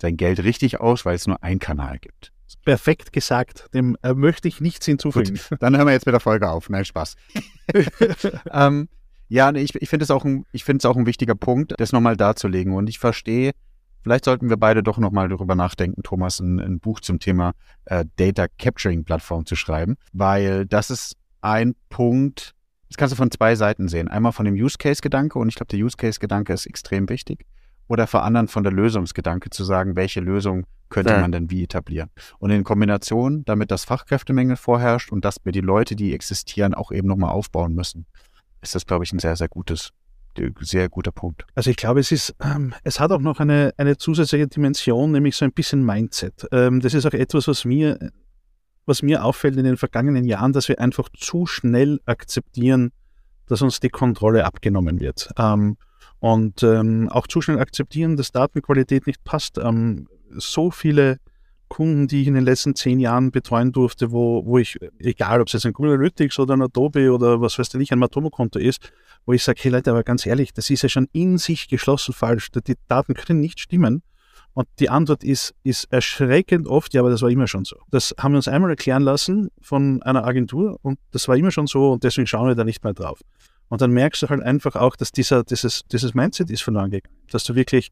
sein Geld richtig aus, weil es nur einen Kanal gibt. Perfekt gesagt. Dem äh, möchte ich nichts hinzufügen. Gut, dann hören wir jetzt mit der Folge auf. Nein, Spaß. ähm, ja, ich, ich finde es auch, ein, auch ein wichtiger Punkt, das nochmal darzulegen. Und ich verstehe, Vielleicht sollten wir beide doch nochmal darüber nachdenken, Thomas, ein, ein Buch zum Thema äh, Data Capturing Plattform zu schreiben, weil das ist ein Punkt, das kannst du von zwei Seiten sehen. Einmal von dem Use Case Gedanke und ich glaube, der Use Case Gedanke ist extrem wichtig. Oder vor anderen von der Lösungsgedanke zu sagen, welche Lösung könnte ja. man denn wie etablieren. Und in Kombination, damit das Fachkräftemängel vorherrscht und dass wir die Leute, die existieren, auch eben nochmal aufbauen müssen, ist das, glaube ich, ein sehr, sehr gutes sehr guter Punkt. Also ich glaube, es ist, ähm, es hat auch noch eine, eine zusätzliche Dimension, nämlich so ein bisschen Mindset. Ähm, das ist auch etwas, was mir, was mir auffällt in den vergangenen Jahren, dass wir einfach zu schnell akzeptieren, dass uns die Kontrolle abgenommen wird. Ähm, und ähm, auch zu schnell akzeptieren, dass Datenqualität nicht passt. Ähm, so viele Kunden, die ich in den letzten zehn Jahren betreuen durfte, wo, wo ich, egal ob es jetzt ein Google Analytics oder ein Adobe oder was weiß ich, ein Matomo-Konto ist, wo ich sage, hey Leute, aber ganz ehrlich, das ist ja schon in sich geschlossen falsch. Die Daten können nicht stimmen. Und die Antwort ist, ist erschreckend oft, ja, aber das war immer schon so. Das haben wir uns einmal erklären lassen von einer Agentur und das war immer schon so und deswegen schauen wir da nicht mehr drauf. Und dann merkst du halt einfach auch, dass dieser, dieses, dieses Mindset ist verloren gegangen. Dass du wirklich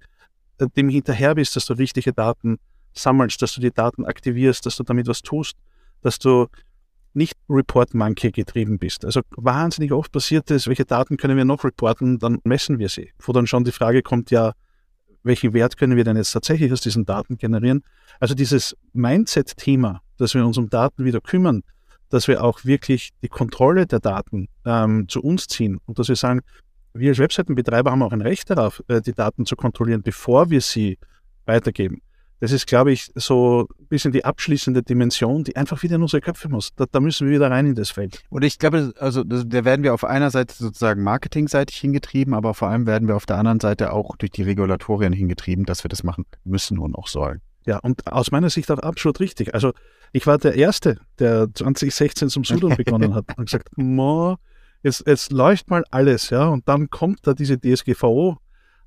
äh, dem hinterher bist, dass du richtige Daten sammelst, dass du die Daten aktivierst, dass du damit was tust, dass du nicht Report Monkey getrieben bist. Also wahnsinnig oft passiert es, welche Daten können wir noch reporten, dann messen wir sie. Wo dann schon die Frage kommt, ja, welchen Wert können wir denn jetzt tatsächlich aus diesen Daten generieren? Also dieses Mindset-Thema, dass wir uns um Daten wieder kümmern, dass wir auch wirklich die Kontrolle der Daten ähm, zu uns ziehen und dass wir sagen, wir als Webseitenbetreiber haben auch ein Recht darauf, äh, die Daten zu kontrollieren, bevor wir sie weitergeben. Das ist, glaube ich, so ein bisschen die abschließende Dimension, die einfach wieder in unsere Köpfe muss. Da, da müssen wir wieder rein in das Feld. Und ich glaube, also da werden wir auf einer Seite sozusagen marketingseitig hingetrieben, aber vor allem werden wir auf der anderen Seite auch durch die Regulatorien hingetrieben, dass wir das machen müssen und auch sollen. Ja, und aus meiner Sicht auch absolut richtig. Also ich war der Erste, der 2016 zum Sudan begonnen hat und gesagt, Mo, jetzt, jetzt läuft mal alles, ja, und dann kommt da diese DSGVO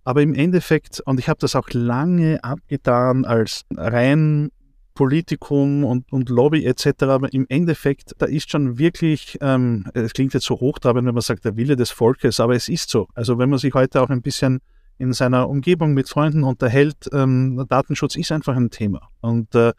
aber im Endeffekt, und ich habe das auch lange abgetan als rein Politikum und, und Lobby etc., aber im Endeffekt, da ist schon wirklich, ähm, es klingt jetzt so hochtrabend, wenn man sagt, der Wille des Volkes, aber es ist so. Also wenn man sich heute auch ein bisschen in seiner Umgebung mit Freunden unterhält, ähm, Datenschutz ist einfach ein Thema. Und, äh,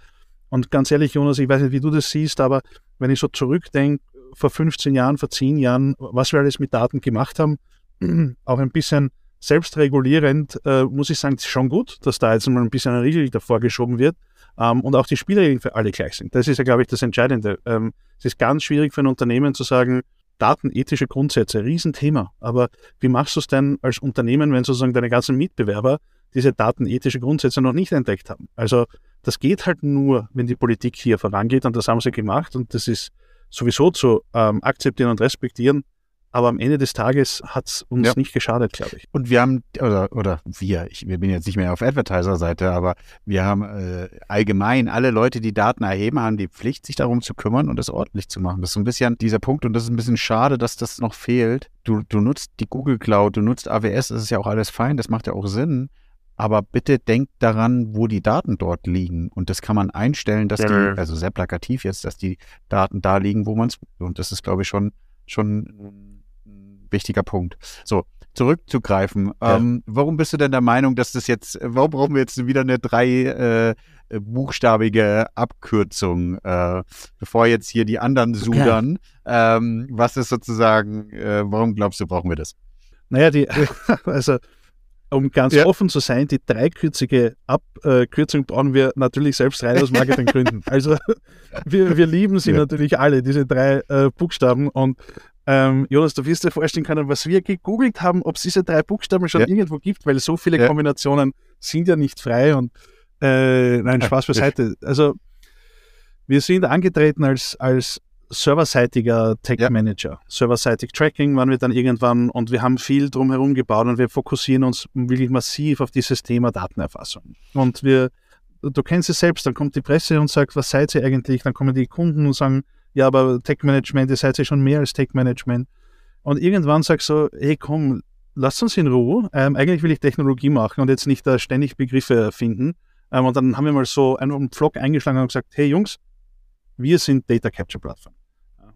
und ganz ehrlich, Jonas, ich weiß nicht, wie du das siehst, aber wenn ich so zurückdenke, vor 15 Jahren, vor 10 Jahren, was wir alles mit Daten gemacht haben, auch ein bisschen selbstregulierend, äh, muss ich sagen, ist schon gut, dass da jetzt mal ein bisschen ein Riegel davor geschoben wird ähm, und auch die Spielregeln für alle gleich sind. Das ist ja, glaube ich, das Entscheidende. Ähm, es ist ganz schwierig für ein Unternehmen zu sagen, datenethische Grundsätze, Riesenthema. Aber wie machst du es denn als Unternehmen, wenn sozusagen deine ganzen Mitbewerber diese datenethische Grundsätze noch nicht entdeckt haben? Also das geht halt nur, wenn die Politik hier vorangeht und das haben sie gemacht und das ist sowieso zu ähm, akzeptieren und respektieren. Aber am Ende des Tages hat es uns ja. nicht geschadet, glaube ich. Und wir haben, oder, oder wir, ich wir bin jetzt nicht mehr auf Advertiser-Seite, aber wir haben äh, allgemein alle Leute, die Daten erheben, haben die Pflicht, sich darum zu kümmern und es ordentlich zu machen. Das ist so ein bisschen dieser Punkt und das ist ein bisschen schade, dass das noch fehlt. Du, du nutzt die Google Cloud, du nutzt AWS, das ist ja auch alles fein, das macht ja auch Sinn. Aber bitte denkt daran, wo die Daten dort liegen. Und das kann man einstellen, dass ja. die, also sehr plakativ jetzt, dass die Daten da liegen, wo man es, und das ist, glaube ich, schon, schon wichtiger Punkt. So, zurückzugreifen. Ja. Ähm, warum bist du denn der Meinung, dass das jetzt, warum brauchen wir jetzt wieder eine drei äh, buchstabige Abkürzung, äh, bevor jetzt hier die anderen sudern? Ja. Ähm, was ist sozusagen, äh, warum glaubst du, brauchen wir das? Naja, die, also um ganz ja. offen zu sein, die dreikürzige Abkürzung brauchen wir natürlich selbst rein aus Marketinggründen. also wir, wir lieben sie ja. natürlich alle, diese drei äh, Buchstaben. Und ähm, Jonas, du wirst dir vorstellen können, was wir gegoogelt haben, ob es diese drei Buchstaben schon ja. irgendwo gibt, weil so viele ja. Kombinationen sind ja nicht frei und äh, nein, Spaß beiseite. Also wir sind angetreten als, als serverseitiger Tech Manager. Ja. Serverseitig Tracking waren wir dann irgendwann und wir haben viel drumherum gebaut und wir fokussieren uns wirklich massiv auf dieses Thema Datenerfassung. Und wir, du kennst es selbst, dann kommt die Presse und sagt, was seid ihr eigentlich? Dann kommen die Kunden und sagen, ja, aber Tech-Management, ihr seid ja schon mehr als Tech-Management. Und irgendwann sagst du, hey komm, lass uns in Ruhe. Ähm, eigentlich will ich Technologie machen und jetzt nicht da ständig Begriffe erfinden. Ähm, und dann haben wir mal so einen Vlog eingeschlagen und gesagt, hey Jungs, wir sind Data Capture Plattform.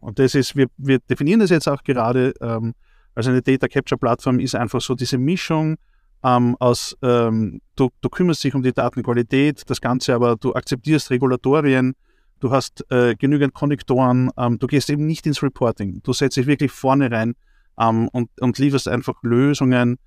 Und das ist, wir, wir definieren das jetzt auch gerade, ähm, also eine Data Capture Plattform ist einfach so diese Mischung ähm, aus, ähm, du, du kümmerst dich um die Datenqualität, das Ganze aber, du akzeptierst Regulatorien, du hast äh, genügend Konnektoren, ähm, du gehst eben nicht ins Reporting. Du setzt dich wirklich vorne rein ähm, und, und lieferst einfach Lösungen,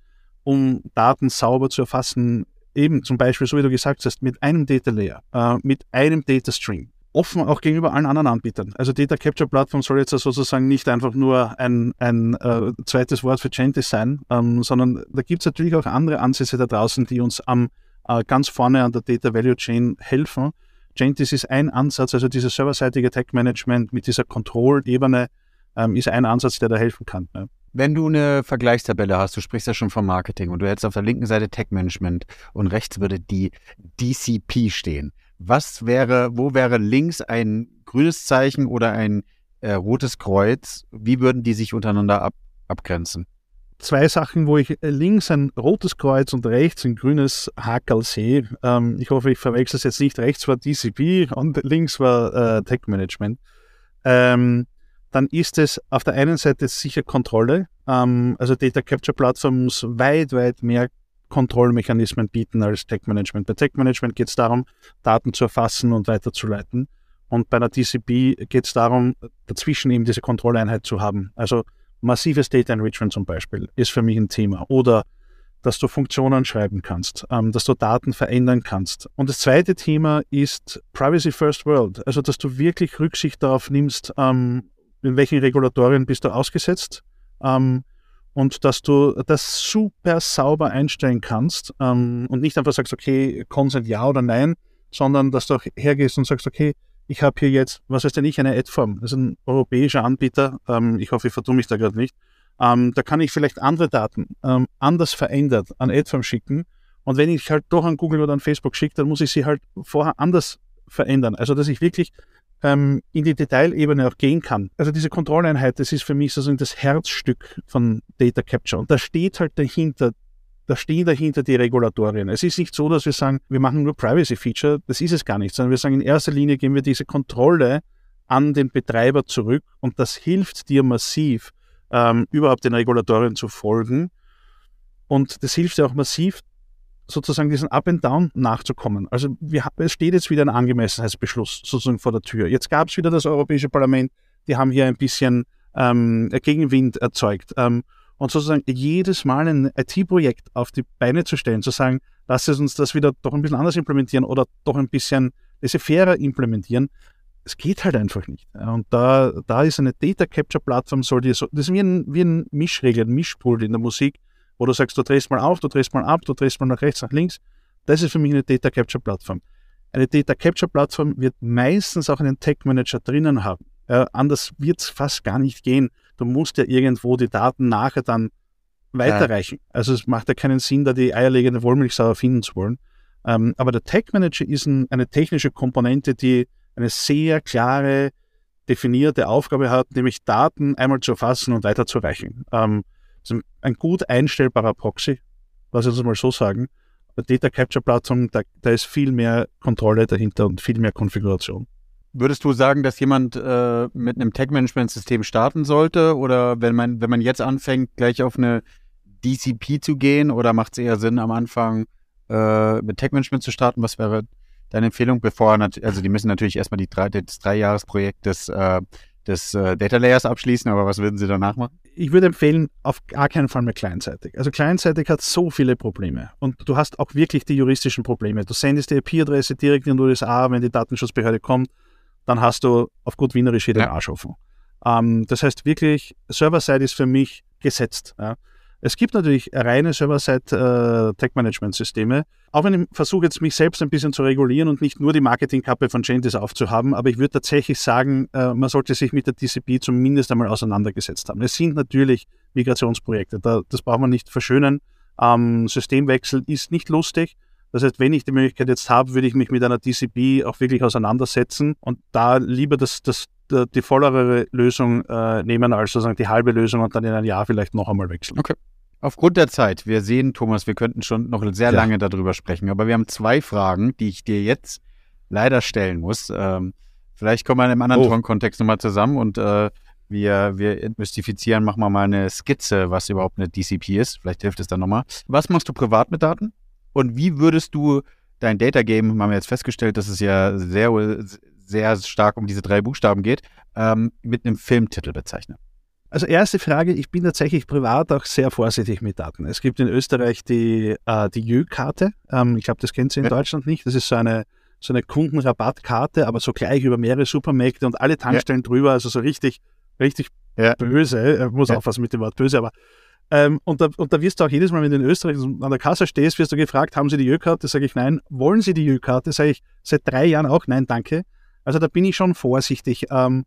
um Daten sauber zu erfassen. Eben zum Beispiel, so wie du gesagt hast, mit einem Data Layer, äh, mit einem Data Stream. Offen auch gegenüber allen anderen Anbietern. Also Data Capture Plattform soll jetzt sozusagen nicht einfach nur ein, ein äh, zweites Wort für Gentis sein, ähm, sondern da gibt es natürlich auch andere Ansätze da draußen, die uns am äh, ganz vorne an der Data Value Chain helfen Gentis ist ein Ansatz, also dieses serverseitige Tech-Management mit dieser Control-Ebene ähm, ist ein Ansatz, der da helfen kann. Ja. Wenn du eine Vergleichstabelle hast, du sprichst ja schon vom Marketing und du hättest auf der linken Seite Tech-Management und rechts würde die DCP stehen. Was wäre, wo wäre links ein grünes Zeichen oder ein äh, rotes Kreuz? Wie würden die sich untereinander ab, abgrenzen? Zwei Sachen, wo ich links ein rotes Kreuz und rechts ein grünes Hakel sehe. Ähm, ich hoffe, ich verwechsel es jetzt nicht. Rechts war DCP und links war äh, Tech Management. Ähm, dann ist es auf der einen Seite sicher Kontrolle. Ähm, also Data Capture Plattform muss weit, weit mehr Kontrollmechanismen bieten als Tech Management. Bei Tech Management geht es darum, Daten zu erfassen und weiterzuleiten. Und bei einer DCP geht es darum, dazwischen eben diese Kontrolleinheit zu haben. Also massives Data Enrichment zum Beispiel ist für mich ein Thema. Oder dass du Funktionen schreiben kannst, ähm, dass du Daten verändern kannst. Und das zweite Thema ist Privacy First World, also dass du wirklich Rücksicht darauf nimmst, ähm, in welchen Regulatorien bist du ausgesetzt ähm, und dass du das super sauber einstellen kannst ähm, und nicht einfach sagst, okay, Consent ja oder nein, sondern dass du auch hergehst und sagst, okay, ich habe hier jetzt, was heißt denn ich, eine Ad-Form. Das ist ein europäischer Anbieter. Ähm, ich hoffe, ich vertue mich da gerade nicht. Ähm, da kann ich vielleicht andere Daten ähm, anders verändert an Adform schicken. Und wenn ich halt doch an Google oder an Facebook schicke, dann muss ich sie halt vorher anders verändern. Also dass ich wirklich ähm, in die Detailebene auch gehen kann. Also diese Kontrolleinheit, das ist für mich sozusagen das Herzstück von Data Capture. Und da steht halt dahinter, da stehen dahinter die Regulatorien. Es ist nicht so, dass wir sagen, wir machen nur Privacy Feature. Das ist es gar nicht, sondern wir sagen, in erster Linie geben wir diese Kontrolle an den Betreiber zurück und das hilft dir massiv, ähm, überhaupt den Regulatorien zu folgen. Und das hilft ja auch massiv, sozusagen diesen Up and Down nachzukommen. Also wir, es steht jetzt wieder ein Angemessenheitsbeschluss sozusagen vor der Tür. Jetzt gab es wieder das Europäische Parlament, die haben hier ein bisschen ähm, Gegenwind erzeugt. Ähm, und sozusagen jedes Mal ein IT-Projekt auf die Beine zu stellen, zu sagen, lass es uns das wieder doch ein bisschen anders implementieren oder doch ein bisschen laissez-faire implementieren, es geht halt einfach nicht. Und da, da ist eine Data Capture Plattform, soll dir so, das ist wie ein, wie ein Mischregel, ein Mischpult in der Musik, wo du sagst, du drehst mal auf, du drehst mal ab, du drehst mal nach rechts, nach links. Das ist für mich eine Data Capture Plattform. Eine Data Capture Plattform wird meistens auch einen Tech Manager drinnen haben. Äh, anders wird es fast gar nicht gehen. Du musst ja irgendwo die Daten nachher dann weiterreichen. Ja. Also es macht ja keinen Sinn, da die eierlegende Wollmilchsau erfinden zu wollen. Ähm, aber der Tech Manager ist ein, eine technische Komponente, die eine sehr klare, definierte Aufgabe hat, nämlich Daten einmal zu erfassen und weiterzureichen. Ähm, ist ein gut einstellbarer Proxy, lass uns mal so sagen. Bei Data Capture Plattform, da, da, ist viel mehr Kontrolle dahinter und viel mehr Konfiguration. Würdest du sagen, dass jemand äh, mit einem Tech-Management-System starten sollte? Oder wenn man, wenn man jetzt anfängt, gleich auf eine DCP zu gehen? Oder macht es eher Sinn, am Anfang äh, mit Tech-Management zu starten? Was wäre deine Empfehlung, bevor, also die müssen natürlich erstmal die drei, das Dreijahresprojekt des, äh, des äh, Data Layers abschließen, aber was würden sie danach machen? Ich würde empfehlen, auf gar keinen Fall mehr kleinseitig. Also kleinseitig hat so viele Probleme und du hast auch wirklich die juristischen Probleme. Du sendest die IP-Adresse direkt in die USA, wenn die Datenschutzbehörde kommt, dann hast du auf gut Wienerisch hier den Arsch offen. Ähm, das heißt wirklich, Server-Side ist für mich gesetzt. Ja. Es gibt natürlich reine Server-Side-Tech-Management-Systeme. Äh, auch wenn ich versuche jetzt mich selbst ein bisschen zu regulieren und nicht nur die Marketingkappe von Gentis aufzuhaben, aber ich würde tatsächlich sagen, äh, man sollte sich mit der TCP zumindest einmal auseinandergesetzt haben. Es sind natürlich Migrationsprojekte, das braucht man nicht verschönen. Ähm, Systemwechsel ist nicht lustig. Das heißt, wenn ich die Möglichkeit jetzt habe, würde ich mich mit einer TCP auch wirklich auseinandersetzen und da lieber das, das, die vollere Lösung äh, nehmen, als sozusagen die halbe Lösung und dann in ein Jahr vielleicht noch einmal wechseln. Okay. Aufgrund der Zeit, wir sehen, Thomas, wir könnten schon noch sehr ja. lange darüber sprechen, aber wir haben zwei Fragen, die ich dir jetzt leider stellen muss. Ähm, vielleicht kommen wir in einem anderen oh. Kontext nochmal zusammen und äh, wir, wir mystifizieren, machen wir mal eine Skizze, was überhaupt eine DCP ist. Vielleicht hilft es dann nochmal. Was machst du privat mit Daten? Und wie würdest du dein Data Game, haben wir jetzt festgestellt, dass es ja sehr, sehr stark um diese drei Buchstaben geht, ähm, mit einem Filmtitel bezeichnen? Also erste Frage, ich bin tatsächlich privat auch sehr vorsichtig mit Daten. Es gibt in Österreich die, äh, die Jö-Karte. Ähm, ich glaube, das kennt ihr in ja. Deutschland nicht. Das ist so eine, so eine Kundenrabattkarte, aber so gleich über mehrere Supermärkte und alle Tankstellen ja. drüber, also so richtig, richtig ja. böse. Ich muss ja. aufpassen mit dem Wort böse, aber ähm, und, da, und da wirst du auch jedes Mal, wenn du in Österreich an der Kasse stehst, wirst du gefragt, haben Sie die Jö-Karte? Sage ich nein. Wollen Sie die Jö-Karte? Sage ich seit drei Jahren auch nein, danke. Also da bin ich schon vorsichtig. Ähm,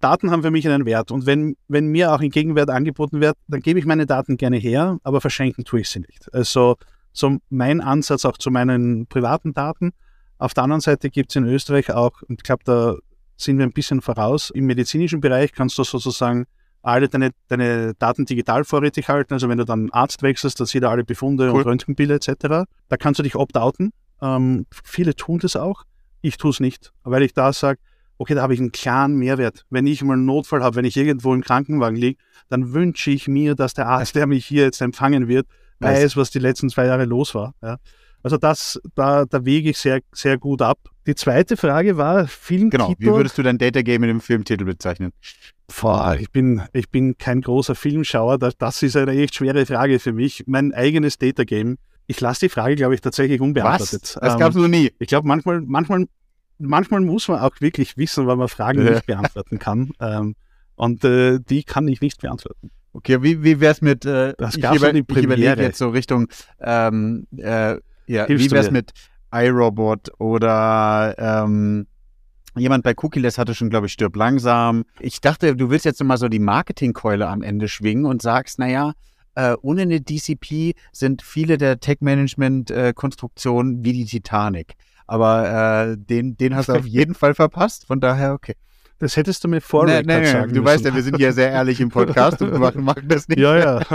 Daten haben für mich einen Wert. Und wenn, wenn mir auch ein Gegenwert angeboten wird, dann gebe ich meine Daten gerne her, aber verschenken tue ich sie nicht. Also so mein Ansatz auch zu meinen privaten Daten. Auf der anderen Seite gibt es in Österreich auch, und ich glaube, da sind wir ein bisschen voraus, im medizinischen Bereich kannst du sozusagen alle deine, deine Daten digital vorrätig halten. Also wenn du dann Arzt wechselst, dann sieht er alle Befunde cool. und Röntgenbilder etc. Da kannst du dich opt-outen. Ähm, viele tun das auch. Ich tue es nicht, weil ich da sage, okay, da habe ich einen klaren Mehrwert. Wenn ich mal einen Notfall habe, wenn ich irgendwo im Krankenwagen liege, dann wünsche ich mir, dass der Arzt, der mich hier jetzt empfangen wird, weiß, was die letzten zwei Jahre los war. Ja. Also das, da, da wege ich sehr, sehr gut ab. Die zweite Frage war Filmtitel. Genau, wie würdest du dein Data Game in dem Filmtitel bezeichnen? Boah, ich bin, ich bin kein großer Filmschauer. Das ist eine echt schwere Frage für mich. Mein eigenes Data Game. Ich lasse die Frage, glaube ich, tatsächlich unbeantwortet. Was? Das gab es ähm, noch nie. Ich glaube, manchmal, manchmal manchmal muss man auch wirklich wissen, weil man Fragen nicht beantworten kann. Ähm, und äh, die kann ich nicht beantworten. Okay, wie, wie wäre es mit, äh, das ich, über, ich überlege jetzt so Richtung, ähm, äh, ja, Hilfst wie wäre es mit iRobot oder ähm, jemand bei Cookieless hatte schon, glaube ich, stirb langsam. Ich dachte, du willst jetzt mal so die Marketingkeule am Ende schwingen und sagst, naja, äh, ohne eine DCP sind viele der Tech-Management-Konstruktionen wie die Titanic. Aber äh, den, den hast du auf jeden Fall verpasst. Von daher, okay. Das hättest du mir vorher nee, nee, sagen Du müssen. weißt ja, wir sind ja sehr ehrlich im Podcast und machen, machen das nicht. Ja, ja.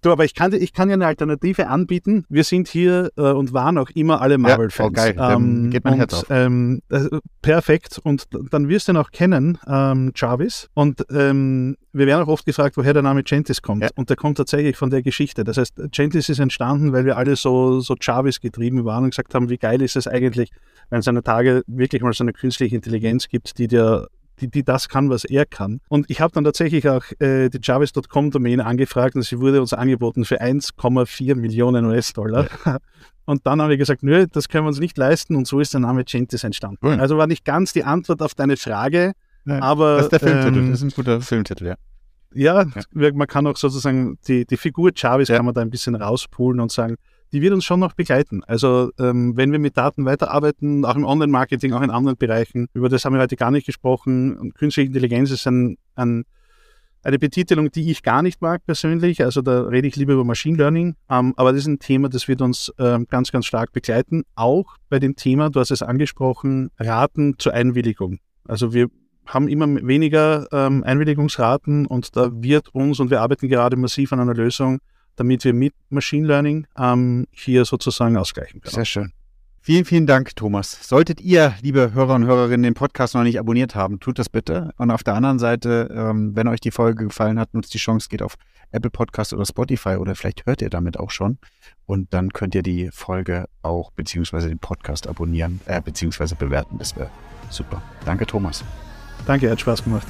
Du, aber ich kann, ich kann ja eine Alternative anbieten. Wir sind hier äh, und waren auch immer alle Marvel-Fans. Ja, oh, geil. Ähm, geht mein und, Herz auf. Ähm, äh, perfekt. Und dann wirst du ihn auch kennen, ähm, Jarvis. Und ähm, wir werden auch oft gefragt, woher der Name Gentis kommt. Ja. Und der kommt tatsächlich von der Geschichte. Das heißt, Gentis ist entstanden, weil wir alle so, so Jarvis getrieben waren und gesagt haben, wie geil ist es eigentlich, wenn es eine Tage wirklich mal so eine künstliche Intelligenz gibt, die dir die, die das kann, was er kann. Und ich habe dann tatsächlich auch äh, die Jarvis.com-Domain angefragt und sie wurde uns angeboten für 1,4 Millionen US-Dollar. Ja. Und dann haben wir gesagt, nö, das können wir uns nicht leisten und so ist der Name Gentis entstanden. Cool. Also war nicht ganz die Antwort auf deine Frage, ja, aber... Das ist der Filmtitel, ähm, das ist ein guter Filmtitel, ja. Ja, ja, man kann auch sozusagen die, die Figur Jarvis kann man da ein bisschen rauspulen und sagen, die wird uns schon noch begleiten. Also ähm, wenn wir mit Daten weiterarbeiten, auch im Online-Marketing, auch in anderen Bereichen, über das haben wir heute gar nicht gesprochen. Künstliche Intelligenz ist ein, ein, eine Betitelung, die ich gar nicht mag persönlich. Also da rede ich lieber über Machine Learning. Ähm, aber das ist ein Thema, das wird uns ähm, ganz, ganz stark begleiten. Auch bei dem Thema, du hast es angesprochen, Raten zur Einwilligung. Also wir haben immer weniger ähm, Einwilligungsraten und da wird uns, und wir arbeiten gerade massiv an einer Lösung, damit wir mit Machine Learning ähm, hier sozusagen ausgleichen können. Sehr schön. Vielen, vielen Dank, Thomas. Solltet ihr, liebe Hörer und Hörerinnen, den Podcast noch nicht abonniert haben, tut das bitte. Und auf der anderen Seite, ähm, wenn euch die Folge gefallen hat, nutzt die Chance, geht auf Apple Podcast oder Spotify oder vielleicht hört ihr damit auch schon. Und dann könnt ihr die Folge auch beziehungsweise den Podcast abonnieren, äh, beziehungsweise bewerten. Das wäre super. Danke, Thomas. Danke, hat Spaß gemacht.